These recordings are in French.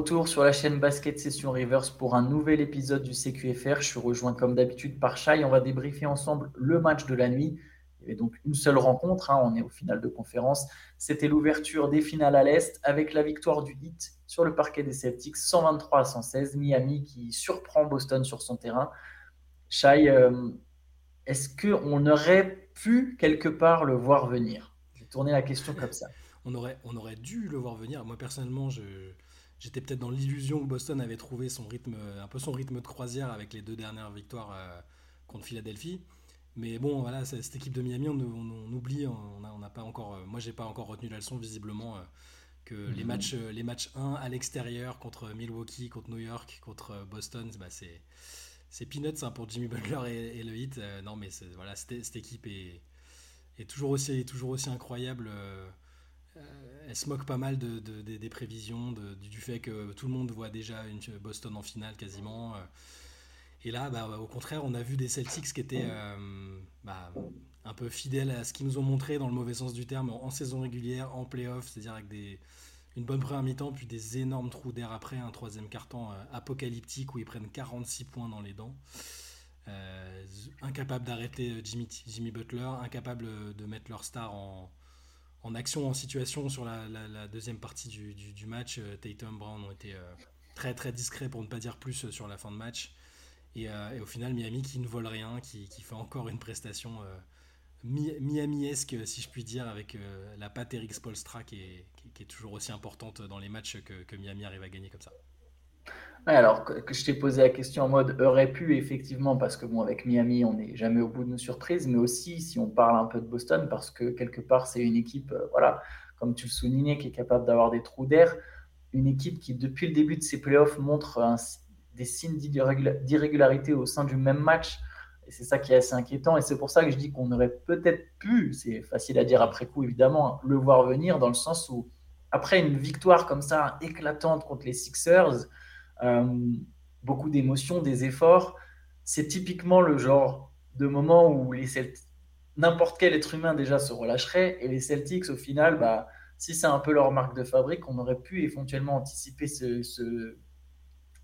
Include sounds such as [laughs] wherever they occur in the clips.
retour sur la chaîne Basket Session Rivers pour un nouvel épisode du CQFR. Je suis rejoint comme d'habitude par Shai. On va débriefer ensemble le match de la nuit. Il y avait donc une seule rencontre, hein. on est au final de conférence. C'était l'ouverture des finales à l'Est avec la victoire du Heat sur le parquet des Celtics, 123 à 116. Miami qui surprend Boston sur son terrain. Shai, euh, est-ce qu'on aurait pu quelque part le voir venir? Je vais tourner la question comme ça. On aurait, on aurait dû le voir venir. Moi personnellement, je, j'étais peut-être dans l'illusion que Boston avait trouvé son rythme, un peu son rythme de croisière avec les deux dernières victoires euh, contre Philadelphie. Mais bon, voilà, cette équipe de Miami, on, oublie, on n'a pas encore, euh, moi j'ai pas encore retenu la leçon visiblement euh, que les mhm. matchs, les matchs 1 à l'extérieur contre Milwaukee, contre New York, contre Boston, bah c'est c'est peanuts hein, pour Jimmy Butler et, le Heat. non, mais voilà, cette, équipe est, est, toujours aussi, toujours aussi incroyable. Euh, elle se moque pas mal de, des prévisions, du fait que tout le monde voit déjà une Boston en finale quasiment. Euh. Et là, bah, au contraire, on a vu des Celtics qui étaient euh, bah, un peu fidèles à ce qu'ils nous ont montré dans le mauvais sens du terme en, saison régulière, en playoff, c'est-à-dire avec une bonne première mi-temps, puis des énormes trous d'air après, un troisième carton apocalyptique où ils prennent 46 points dans les dents. incapable d'arrêter Jimmy, Jimmy Butler, incapable de mettre leur star en, en action, en situation sur la, deuxième partie du, match. Euh, Tatum, Brown ont été euh, très très discrets pour ne pas dire plus euh, sur la fin de match. Et, au final, Miami qui ne vole rien, qui, fait encore une prestation Miami-esque, si je puis dire, avec la patte Eric Spolstra qui est, toujours aussi importante dans les matchs que Miami arrive à gagner comme ça alors que, je t'ai posé la question en mode aurait pu, effectivement, parce que bon, avec Miami, on n'est jamais au bout de nos surprises, mais aussi si on parle un peu de Boston, parce que quelque part, c'est une équipe, euh, voilà, comme tu le soulignais, qui est capable d'avoir des trous d'air, une équipe qui, depuis le début de ses playoffs, montre des signes d'irrégularité au sein du même match. Et c'est ça qui est assez inquiétant. Et c'est pour ça que je dis qu'on aurait peut-être pu, c'est facile à dire après coup, évidemment, hein, le voir venir, dans le sens où, après une victoire comme ça, éclatante contre les Sixers, beaucoup d'émotions, des efforts. C'est typiquement le genre de moment où n'importe quel être humain déjà se relâcherait et les Celtics au final, bah, si c'est un peu leur marque de fabrique, on aurait pu éventuellement anticiper ce,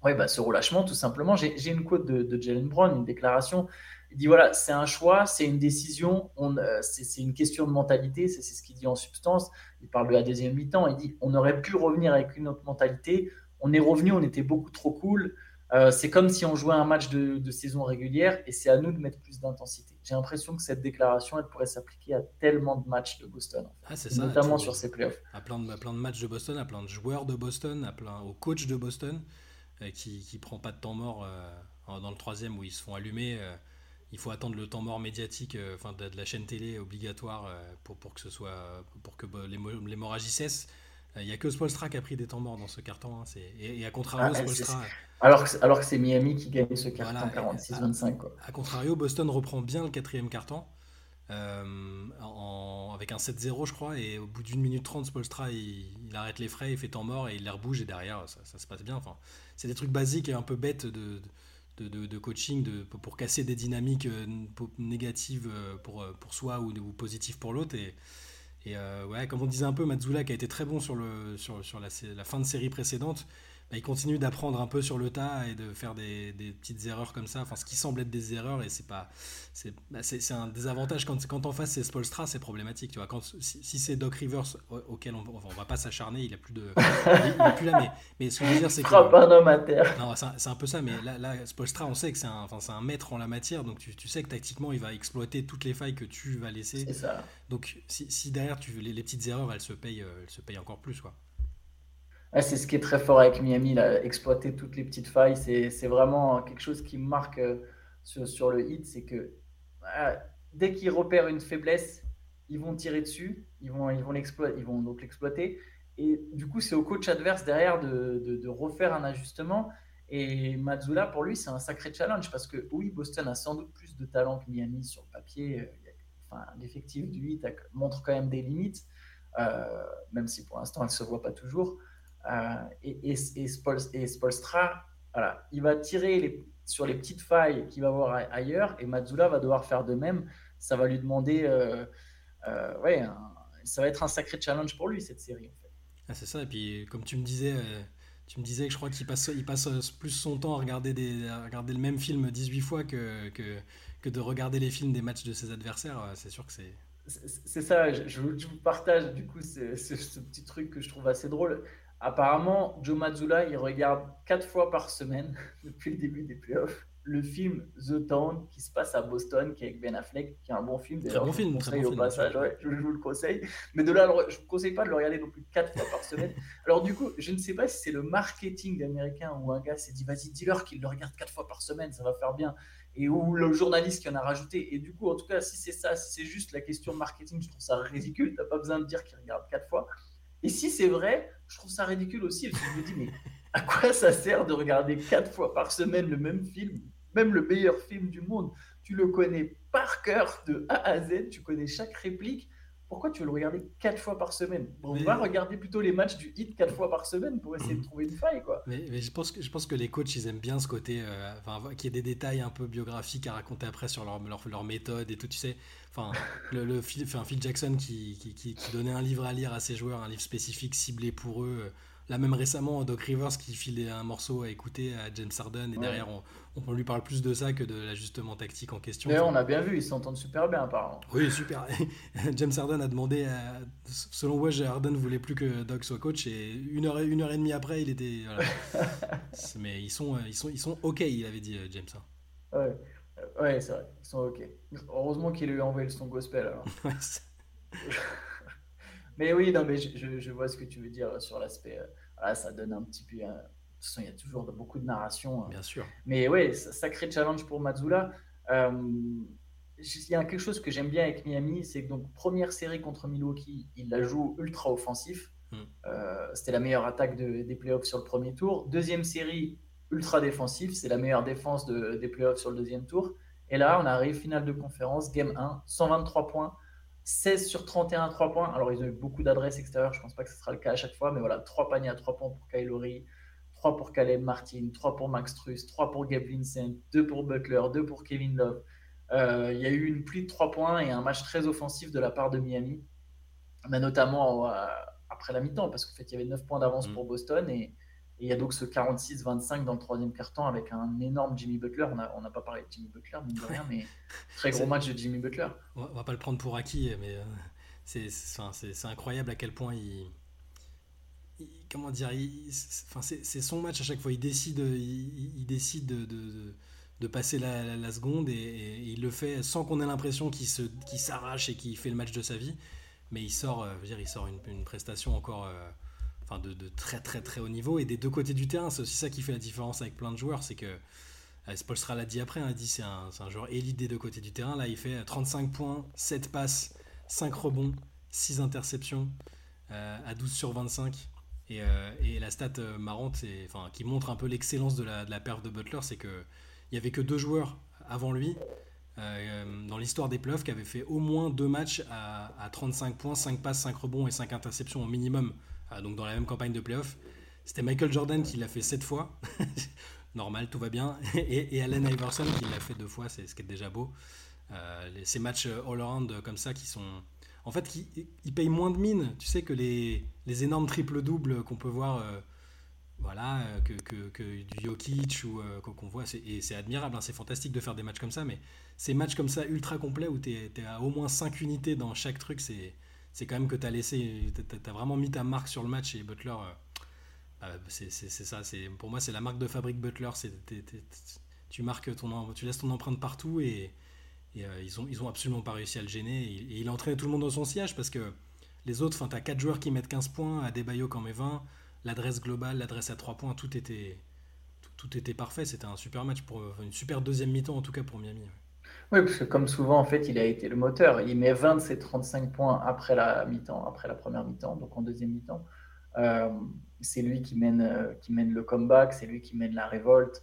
ouais, bah, ce relâchement tout simplement. J'ai une quote de, Jalen Brown, une déclaration. Il dit voilà, c'est un choix, c'est une décision, euh, c'est une question de mentalité, c'est ce qu'il dit en substance. Il parle de la deuxième mi-temps, il dit on aurait pu revenir avec une autre mentalité, on est revenu, on était beaucoup trop cool. Euh, c'est comme si on jouait un match de, saison régulière et c'est à nous de mettre plus d'intensité. J'ai l'impression que cette déclaration, elle pourrait s'appliquer à tellement de matchs de Boston, ah, notamment sur ces playoffs. À plein, de, plein de matchs de Boston, à plein de joueurs de Boston, à plein, au coach de Boston euh, qui ne prend pas de temps mort euh, dans le troisième où ils se font allumer. il faut attendre le temps mort médiatique, enfin de, la chaîne télé obligatoire pour, pour que ce soit pour que l'hémorragie cesse. Il n'y a que Spolstra qui a pris des temps morts dans ce carton. Hein, et, à contrario, ah, Spolstra. Alors que, alors que c'est Miami qui gagne ce carton 46-25. À, contrario, Boston reprend bien le quatrième carton. Euh, avec un 7-0 je crois et au bout d'une minute 30 Spolstra il, arrête les frais il fait temps mort et il les rebouge et derrière ça, se passe bien enfin, c'est des trucs basiques et un peu bêtes de, de, coaching de, pour casser des dynamiques euh, négatives euh, pour, pour soi ou, ou positives pour l'autre et, et euh, comme on disait un peu, Matsula qui a été très bon sur, la fin de série précédente, bah, il continue d'apprendre un peu sur le tas et de faire des, des, petites erreurs comme ça, enfin ce qui semble être des erreurs et c'est pas c'est bah, un désavantage. Quand, quand en face c'est Spolstra c'est problématique tu vois. Quand si, c'est Doc Rivers auquel on, on va pas s'acharner il a plus de il, est plus là mais, mais ce que je veux dire c'est que pas un homme à terre. Non c'est un, peu ça mais là, là Spolstra on sait que c'est un enfin c'est un maître en la matière donc tu, tu, sais que tactiquement il va exploiter toutes les failles que tu vas laisser. C'est ça. Donc si, si derrière tu les, les petites erreurs elles se payent euh, elles se payent encore plus quoi c'est ce qui est très fort avec Miami, là, exploiter toutes les petites failles. C'est vraiment quelque chose qui marque euh, sur, le hit, c'est que dès qu'ils repèrent une faiblesse, ils vont tirer dessus, ils vont, ils vont, ils vont donc l'exploiter. Et du coup, c'est au coach adverse derrière de, refaire un ajustement. Et Mazzula, pour lui, c'est un sacré challenge parce que oui, Boston a sans doute plus de talent que Miami sur le papier. Euh, enfin, l'effectif du hit montre quand même des limites, euh, même si pour l'instant, elle ne se voit pas toujours. Euh, et, et, Spolstra, voilà, il va tirer les, sur les petites failles qu'il va voir ailleurs et Mazzula va devoir faire de même. Ça va lui demander, euh, euh, ouais, ça va être un sacré challenge pour lui cette série. En fait. Ah, c'est ça, et puis comme tu me disais Tu me disais que je crois qu'il passe, il passe plus son temps à regarder, des, à regarder le même film 18 fois que, que, que de regarder les films des matchs de ses adversaires. C'est sûr que c'est. C'est ça, je, vous partage du coup ce, ce, petit truc que je trouve assez drôle. Apparemment, Joe Mazzulla, il regarde quatre fois par semaine [laughs] depuis le début des playoffs le film The Town qui se passe à Boston, qui est avec Ben Affleck, qui est un bon film. Très bon film, très bon au passage, je, vous le conseille. Mais de là, je ne vous conseille pas de le regarder non plus quatre fois par semaine. Alors du coup, je ne sais pas si c'est le marketing américain où un gars s'est dit, vas-y, dis-leur qu'il le regarde quatre fois par semaine, ça va faire bien. Et où le journaliste qui en a rajouté. Et du coup, en tout cas, si c'est ça, si c'est juste la question marketing, je trouve ça ridicule. Tu n'as pas besoin de dire qu'il regarde quatre fois. Et si c'est vrai, je trouve ça ridicule aussi, parce que je me dis, mais à quoi ça sert de regarder quatre fois par semaine le même film même le meilleur film du monde, tu le connais par cœur de A à Z, tu connais chaque réplique. Pourquoi tu veux le regarder quatre fois par semaine? On va regarder plutôt les matchs du hit quatre fois par semaine pour essayer de trouver une faille. Quoi. Mais, je, pense que, je pense que les coachs, ils aiment bien ce côté, euh, enfin, qu'il y ait des détails un peu biographiques à raconter après sur leur, leur, leur méthode et tout, tu sais. Enfin, [laughs] le, le Phil, Phil Jackson qui, qui, qui, donnait un livre à lire à ses joueurs, un livre spécifique ciblé pour eux. Euh, Là même récemment, Doc Rivers qui filait un morceau à écouter à James Harden et derrière on, on, lui parle plus de ça que de l'ajustement tactique en question. D'ailleurs, on a bien vu, ils s'entendent super bien apparemment. Oui, super. [laughs] James Harden a demandé, selon Woj, Harden voulait plus que Doc soit coach et une heure, une heure et demie après, il était. [laughs] Mais ils sont, ils sont, ils sont ok, il avait dit euh, James. Hein. Ouais, ouais c'est vrai, ils sont ok. Heureusement qu'il lui a envoyé le son gospel alors. [laughs] Mais oui, non, mais je, je, vois ce que tu veux dire sur l'aspect. Euh, ça donne un petit peu. de toute façon, il y a toujours beaucoup de narration. Hein. Bien sûr. Mais oui, sacré challenge pour Mazzula. Euh, il y a quelque chose que j'aime bien avec Miami, c'est que donc première série contre Milwaukee, il la joue ultra offensif. Hmm. Euh, c'était la meilleure attaque des playoffs sur le premier tour. Deuxième série, ultra défensif, c'est la meilleure défense de, des playoffs sur le deuxième tour. Et là, on arrive finale de conférence, game 1, 123 points, 16 sur 31 à 3 points. Alors, ils ont eu beaucoup d'adresses extérieures. Je ne pense pas que ce sera le cas à chaque fois. Mais voilà, 3 paniers à 3 points pour Kylori, 3 pour Caleb Martin, 3 pour Max Truss, 3 pour Gabe Vincent, 2 pour Butler, 2 pour Kevin Love. Euh, il y a eu une pluie de 3 points et un match très offensif de la part de Miami. Mais notamment euh, après la mi-temps, parce qu'en fait, il y avait 9 points d'avance mm. pour Boston. Et, et il y a donc ce 46-25 dans le troisième quart-temps avec un énorme Jimmy Butler. On n'a on a pas parlé de Jimmy Butler, mine de rien, mais très gros match de Jimmy Butler. On va pas le prendre pour acquis, mais euh, c'est incroyable à quel point il. comment dire C'est son match à chaque fois. Il décide, il, décide de, de, de, passer la, la, seconde et, il le fait sans qu'on ait l'impression qu'il s'arrache et qu'il fait le match de sa vie. Mais il sort, euh, dire, il sort une, une prestation encore. Euh, enfin de, très très très haut niveau. Et des deux côtés du terrain, c'est aussi ça qui fait la différence avec plein de joueurs, c'est que euh, Spolstra l'a dit après, hein, il c'est un, joueur élite des deux côtés du terrain. Là, il fait 35 points, 7 passes, 5 rebonds, 6 interceptions euh, à 12 sur 25. Et, euh, et la stat marrante, enfin, qui montre un peu l'excellence de la, de perte de Butler, c'est qu'il n'y avait que deux joueurs avant lui dans l'histoire des playoffs qui avaient fait au moins deux matchs à, à 35 points, 5 passes, 5 rebonds et 5 interceptions au minimum donc dans la même campagne de playoff. C'était Michael Jordan qui l'a fait sept fois. [laughs] Normal, tout va bien. [laughs] Et, Allen Iverson qui l'a fait deux fois, c'est ce qui est déjà beau. Euh, ces matchs all-around comme ça qui sont. En fait, qui, ils payent moins de mine, tu sais, que les, énormes triple-doubles qu'on peut voir. Euh, voilà, euh, que, du Jokic ou qu'on voit, et c'est admirable, hein, c'est fantastique de faire des matchs comme ça, mais ces matchs comme ça ultra complets où tu es, à au moins 5 unités dans chaque truc, c'est c'est quand même que tu as laissé, tu vraiment mis ta marque sur le match et Butler, euh, bah, c'est ça. Pour moi, c'est la marque de fabrique Butler. tu marques ton, tu laisses ton empreinte partout et, euh, ils, ont, ils ont absolument pas réussi à le gêner. Et, il a entraîné tout le monde dans son siège parce que les autres, tu as 4 joueurs qui mettent 15 points, à Debayo qui en met 20, l'adresse globale, l'adresse à 3 points, tout était, tout, était parfait. C'était un super match, pour une super deuxième mi-temps en tout cas pour Miami. Oui, parce que comme souvent, en fait, il a été le moteur. Il met 20 de ses 35 points après la mi-temps, après la première mi-temps, donc en deuxième mi-temps. Euh, c'est lui qui mène, euh, qui mène le comeback, c'est lui qui mène la révolte.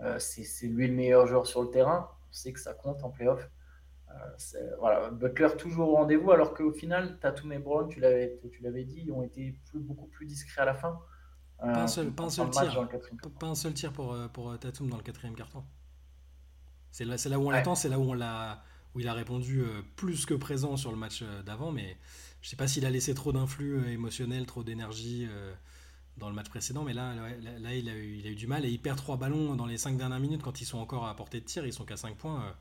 Euh, c'est lui le meilleur joueur sur le terrain. On sait que ça compte en playoff. voilà, Butler toujours au rendez-vous, alors qu'au final, Tatum et Brown, tu l'avais dit, ont été beaucoup plus discrets à la fin. Pas un seul, pas un seul tir, pas un seul tir pour, pour Tatum dans le quatrième carton. C'est là, là, où on l'attend, c'est là où, on l'a, où il a répondu euh, plus que présent sur le match euh, d'avant, mais je sais pas s'il a laissé trop d'influx euh, émotionnel, trop d'énergie dans le match précédent, mais là, là, il, a eu, il, a eu, du mal et il perd trois ballons dans les cinq dernières minutes quand ils sont encore à portée de tir, ils sont qu'à 5 points.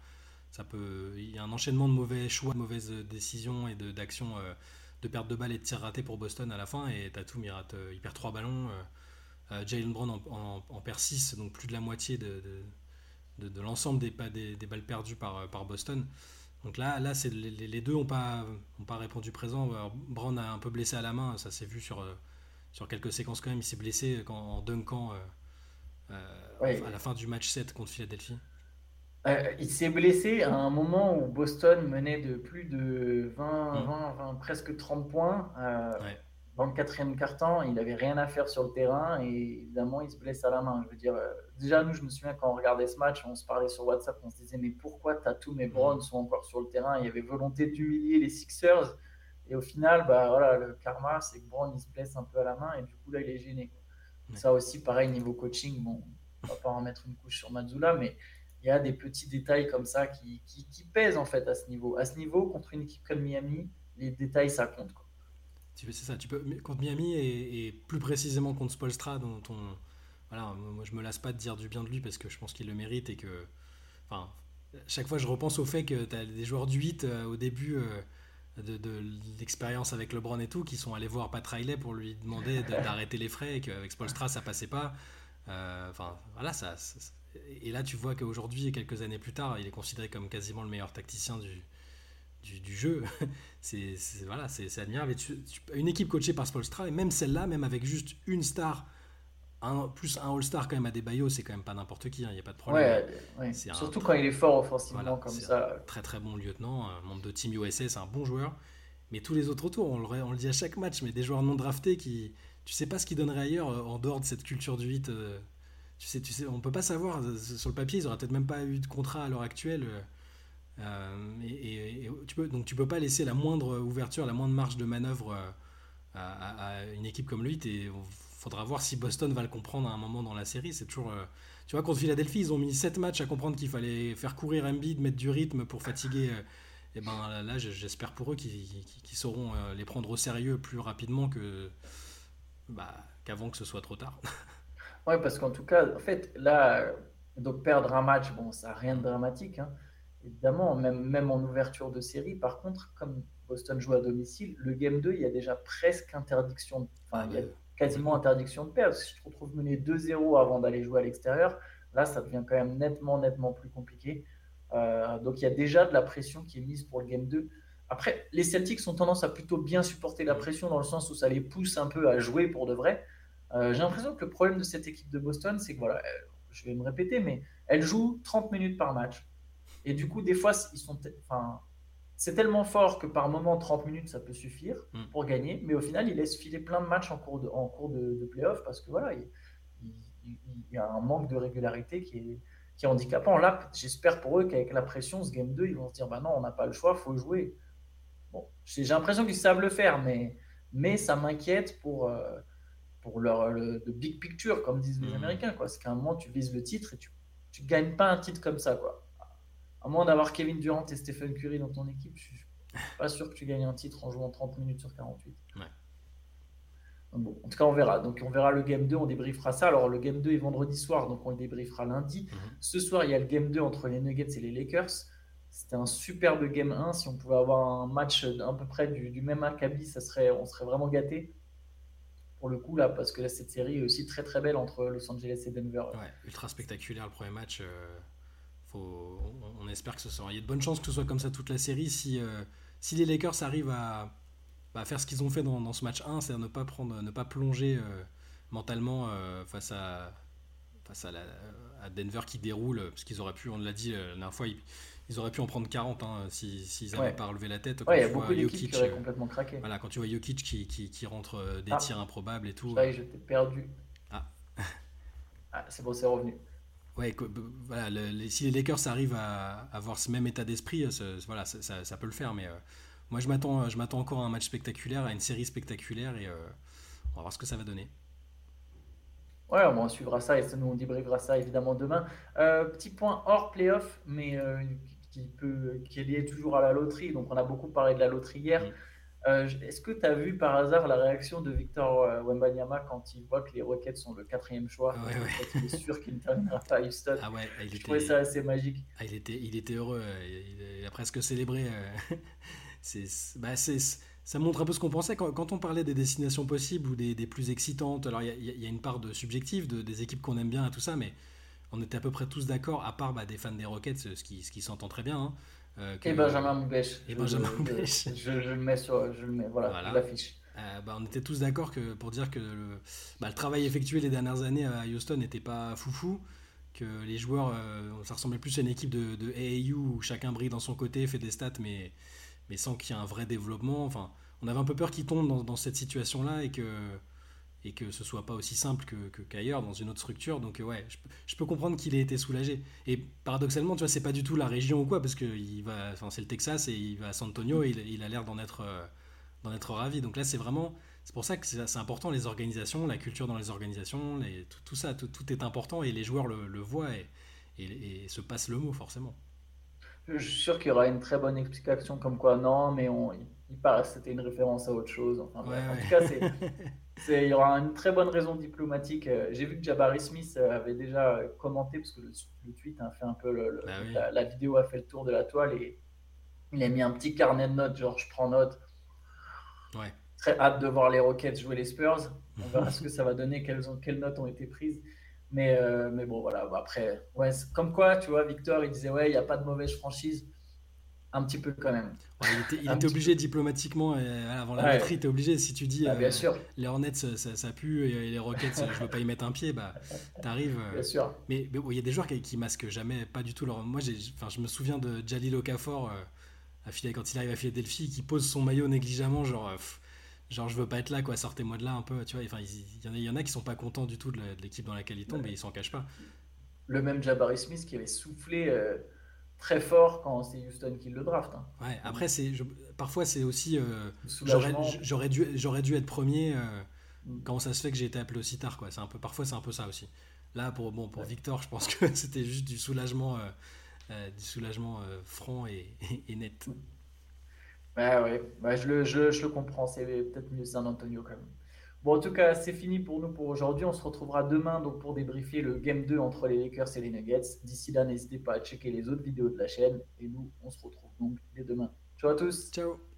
Ça peut, il y a un enchaînement de mauvais choix, de mauvaises décisions et d'actions de, de, perte de balles et de tirs ratés pour Boston à la fin. Et Tatum, il, rate, il perd trois ballons. Jalen Brown en, en, perd 6, donc plus de la moitié de, de, l'ensemble des, des, des, balles perdues par, par Boston. Donc là, là c'est les, deux n'ont pas, ont pas répondu présent. Brown a un peu blessé à la main, ça s'est vu sur, sur quelques séquences quand même. Il s'est blessé quand, en dunkant euh, euh, à la fin du match 7 contre Philadelphie. Euh, il s'est blessé à un moment où Boston menait de plus de 20, 20, 20 presque 30 points. Dans le quatrième quart-temps, il n'avait rien à faire sur le terrain et évidemment, il se blesse à la main. Je veux dire, déjà, nous, je me souviens quand on regardait ce match, on se parlait sur WhatsApp, on se disait, mais pourquoi Tatum et Brown sont encore sur le terrain? Il y avait volonté d'humilier les Sixers. Et au final, bah, voilà, le karma, c'est que Brown, il se blesse un peu à la main et du coup, là, il est gêné. Ça aussi, pareil, niveau coaching, bon, on va pas en mettre une couche sur Mazzula, mais il y a des petits détails comme ça qui, qui, pèsent en fait à ce niveau. À ce niveau, contre une équipe comme Miami, les détails, ça compte. C'est ça, tu peux, contre Miami et, plus précisément contre Spolstra, dont on, voilà, moi je me lasse pas de dire du bien de lui parce que je pense qu'il le mérite et que, enfin, chaque fois je repense au fait que tu as des joueurs du 8 euh, au début. Euh, de, l'expérience avec LeBron et tout, qui sont allés voir Pat Riley pour lui demander [laughs] d'arrêter les frais et qu'avec Spolstra ça passait pas. Euh, enfin, voilà, ça, Et là, tu vois qu'aujourd'hui, quelques années plus tard, il est considéré comme quasiment le meilleur tacticien du, du, jeu. [laughs] c'est voilà, c'est admirable. une équipe coachée par Spolstra, et même celle-là, même avec juste une star un, plus un All-Star quand même à des Bayo, c'est quand même pas n'importe qui, il hein, n'y a pas de problème. Ouais, Surtout quand il est fort offensivement comme ça. très très bon lieutenant, membre de Team USA, c'est un bon joueur. Mais tous les autres autour, on le, on le, dit à chaque match, mais des joueurs non draftés qui. Tu sais pas ce qu'ils donneraient ailleurs euh, en dehors de cette culture du 8. Euh, tu sais, tu sais, on peut pas savoir. Euh, sur le papier, ils auraient peut-être même pas eu de contrat à l'heure actuelle. et, tu peux, donc tu peux pas laisser la moindre ouverture, la moindre marge de manœuvre à, une équipe comme lui. Et faudra voir si Boston va le comprendre à un moment dans la série. C'est toujours. Euh, tu vois, contre Philadelphie, ils ont mis 7 matchs à comprendre qu'il fallait faire courir Embiid, mettre du rythme pour fatiguer. et euh, eh ben là, j'espère pour eux qu'ils sauront euh, les prendre au sérieux plus rapidement que bah, qu'avant que ce soit trop tard. [laughs] ouais, parce qu'en tout cas, en fait, là, donc perdre un match, bon, ça n'a rien de dramatique. Hein. Évidemment, même, même en ouverture de série, par contre, comme Boston joue à domicile, le game 2, il y a déjà presque interdiction. Enfin, il y a quasiment interdiction de perdre. Si tu te retrouves mené 2-0 avant d'aller jouer à l'extérieur, là, ça devient quand même nettement, nettement plus compliqué. Euh, donc, il y a déjà de la pression qui est mise pour le Game 2. Après, les Celtics ont tendance à plutôt bien supporter la pression dans le sens où ça les pousse un peu à jouer pour de vrai. Euh, j'ai l'impression que le problème de cette équipe de Boston, c'est que, voilà, je vais me répéter, mais elle joue 30 minutes par match. Et du coup, des fois, ils sont, enfin, c'est tellement fort que par moment, 30 minutes, ça peut suffire mm. pour gagner. Mais au final, il laisse filer plein de matchs en cours de, en cours de, playoff parce que voilà, il, y a un manque de régularité qui est, qui est handicapant. Là, j'espère pour eux qu'avec la pression, ce game 2, ils vont se dire bah non, on n'a pas le choix, il faut jouer. Bon, j'ai l'impression qu'ils savent le faire, mais, mais ça m'inquiète pour, euh, pour leur le, big picture, comme disent les mm. Américains. C'est qu'à un moment, tu vises le titre et tu ne gagnes pas un titre comme ça. Quoi à moins d'avoir Kevin Durant et Stephen Curry dans ton équipe, je suis pas sûr que tu gagnes un titre en jouant 30 minutes sur 48. Bon, en tout cas, on verra. Donc, on verra le game 2, on débriefera ça. Alors, le game 2 est vendredi soir, donc on le débriefera lundi. Mhm. Ce soir, il y a le game 2 entre les Nuggets et les Lakers. C'était un superbe game 1. Si on pouvait avoir un match à peu près du, même acabit, ça serait, on serait vraiment gâté pour le coup là, parce que cette série est aussi très très belle entre Los Angeles et Denver. Ouais, ultra spectaculaire le premier match. Euh, on, espère que ce soit. Il y a de bonnes chances que ce soit comme ça toute la série si, euh, si les Lakers arrivent à, bah, faire ce qu'ils ont fait dans, ce match 1, c'est-à-dire ne pas, prendre, ne pas plonger euh, mentalement euh, face, à, face à, à, Denver qui déroule, parce qu'ils auraient pu, on l'a dit la dernière fois, ils, auraient pu en prendre 40 hein, s'ils n'avaient pas relevé la tête. il y a beaucoup d'équipes qui auraient complètement craqué. Voilà, quand tu vois Jokic qui, qui, rentre des ah. tirs improbables et tout. Ouais, j'étais perdu. Ah. ah c'est bon, c'est revenu ouais, voilà, si les Lakers arrivent à, avoir ce même état d'esprit, voilà, ça, peut le faire. Mais euh, moi, je m'attends, je m'attends encore à un match spectaculaire, à une série spectaculaire, et euh, on va voir ce que ça va donner. Ouais, on suivra ça et nous on débriefera ça évidemment demain. Euh, petit point hors playoff, mais qui, peut, qui est lié toujours à la loterie. Donc on a beaucoup parlé de la loterie hier. Euh, est-ce que tu as vu par hasard la réaction de Victor euh, Wembanyama quand il voit que les Rockets sont le quatrième choix? Ouais, ouais. Il est sûr qu'il ne terminera pas à Houston. Ah ouais, il Je était, trouvais ça assez magique. ah, il était, il était heureux. euh, Il, a presque célébré. [laughs] c'est, bah, ça montre un peu ce qu'on pensait quand, quand on parlait des destinations possibles ou des, des plus excitantes. Alors il y a, y une part de subjectif, de, des équipes qu'on aime bien et tout ça, mais on était à peu près tous d'accord, à part bah, des fans des Rockets, ce qui, ce qui s'entend très bien. hein, euh, que- Et Benjamin Moubèche. Et Benjamin Moubèche. Je, je le mets sur. Je le mets, voilà, l'affiche. Euh, bah, on était tous d'accord que pour dire que le, bah, le travail effectué les dernières années à Houston n'était pas foufou, que les joueurs, euh, ça ressemblait plus à une équipe de, de AAU où chacun brille dans son côté, fait des stats, mais, mais sans qu'il y ait un vrai développement. Enfin, on avait un peu peur qu'ils tombent dans, dans cette situation-là et que, et que ce soit pas aussi simple qu'ailleurs dans une autre structure. Donc euh, ouais, je, peux- comprendre qu'il ait été soulagé. Et paradoxalement, tu vois, c'est pas du tout la région ou quoi, parce que va, c'est le Texas et il va à San Antonio, et il, a l'air d'en être, euh, être ravi. Donc là, c'est vraiment, c'est pour ça que c'est, important les organisations, la culture dans les organisations, tout, ça, tout, est important et les joueurs le, voient et se passent le mot forcément. Je suis sûr qu'il y aura une très bonne explication comme quoi non, mais on, il, paraît que c'était une référence à autre chose. Enfin, Ouais, bref. En ouais. tout cas, il y aura une très bonne raison diplomatique. Euh, J'ai vu que Jabari Smith euh, avait déjà euh, commenté, parce que le, le tweet a fait un peu le- le- Bah oui. la, la vidéo a fait le tour de la toile et il a mis un petit carnet de notes, genre je prends note. Ouais. Très hâte de voir les Rockets jouer les Spurs. On verra [laughs] ce que ça va donner, quelles, ont, quelles notes ont été prises. Mais, euh, mais bon, voilà. Après, ouais, comme quoi, tu vois, Victor, il disait, ouais, il n'y a pas de mauvaise franchise. Un petit peu quand même. Ouais, il était, il [laughs] obligé diplomatiquement, euh, avant la Ouais. batterie, t'es obligé. Si tu dis Bah, bien euh, sûr, les Hornets ça, pue et les Rockets je veux pas y mettre un pied, bah t'arrives. bien sûr. Mais bon, il y a des joueurs qui, qui masquent jamais, pas du tout leur. Moi, je me souviens de Jalil Okafor à quand il arrive à Philadelphie, qui pose son maillot négligemment, genre, pff, genre je veux pas être là, quoi, sortez-moi de là un peu, tu vois. Enfin, il y, en a, il y en a qui sont pas contents du tout de, l'équipe dans laquelle ils tombent et ils s'en cachent pas. Le même Jabari Smith qui avait soufflé euh, très fort quand c'est Houston qui le draft. hein. Ouais. Après, c'est, parfois c'est aussi, euh, j'aurais, dû, j'aurais dû être premier. euh, Mm. comment ça se fait que j'ai été appelé aussi tard, quoi. C'est un peu, parfois c'est un peu ça aussi. Là, pour bon, pour Ouais. Victor, je pense que [laughs] c'était juste du soulagement, euh, du soulagement franc et, [laughs] et net. Ouais, ouais, ouais, je le, je, je le comprends, c'est peut-être mieux San Antonio quand même. Bon, en tout cas, c'est fini pour nous pour aujourd'hui. On se retrouvera demain donc, pour débriefer le Game 2 entre les Lakers et les Nuggets. D'ici là, n'hésitez pas à checker les autres vidéos de la chaîne. Et nous, on se retrouve donc dès demain. Ciao à tous! Ciao.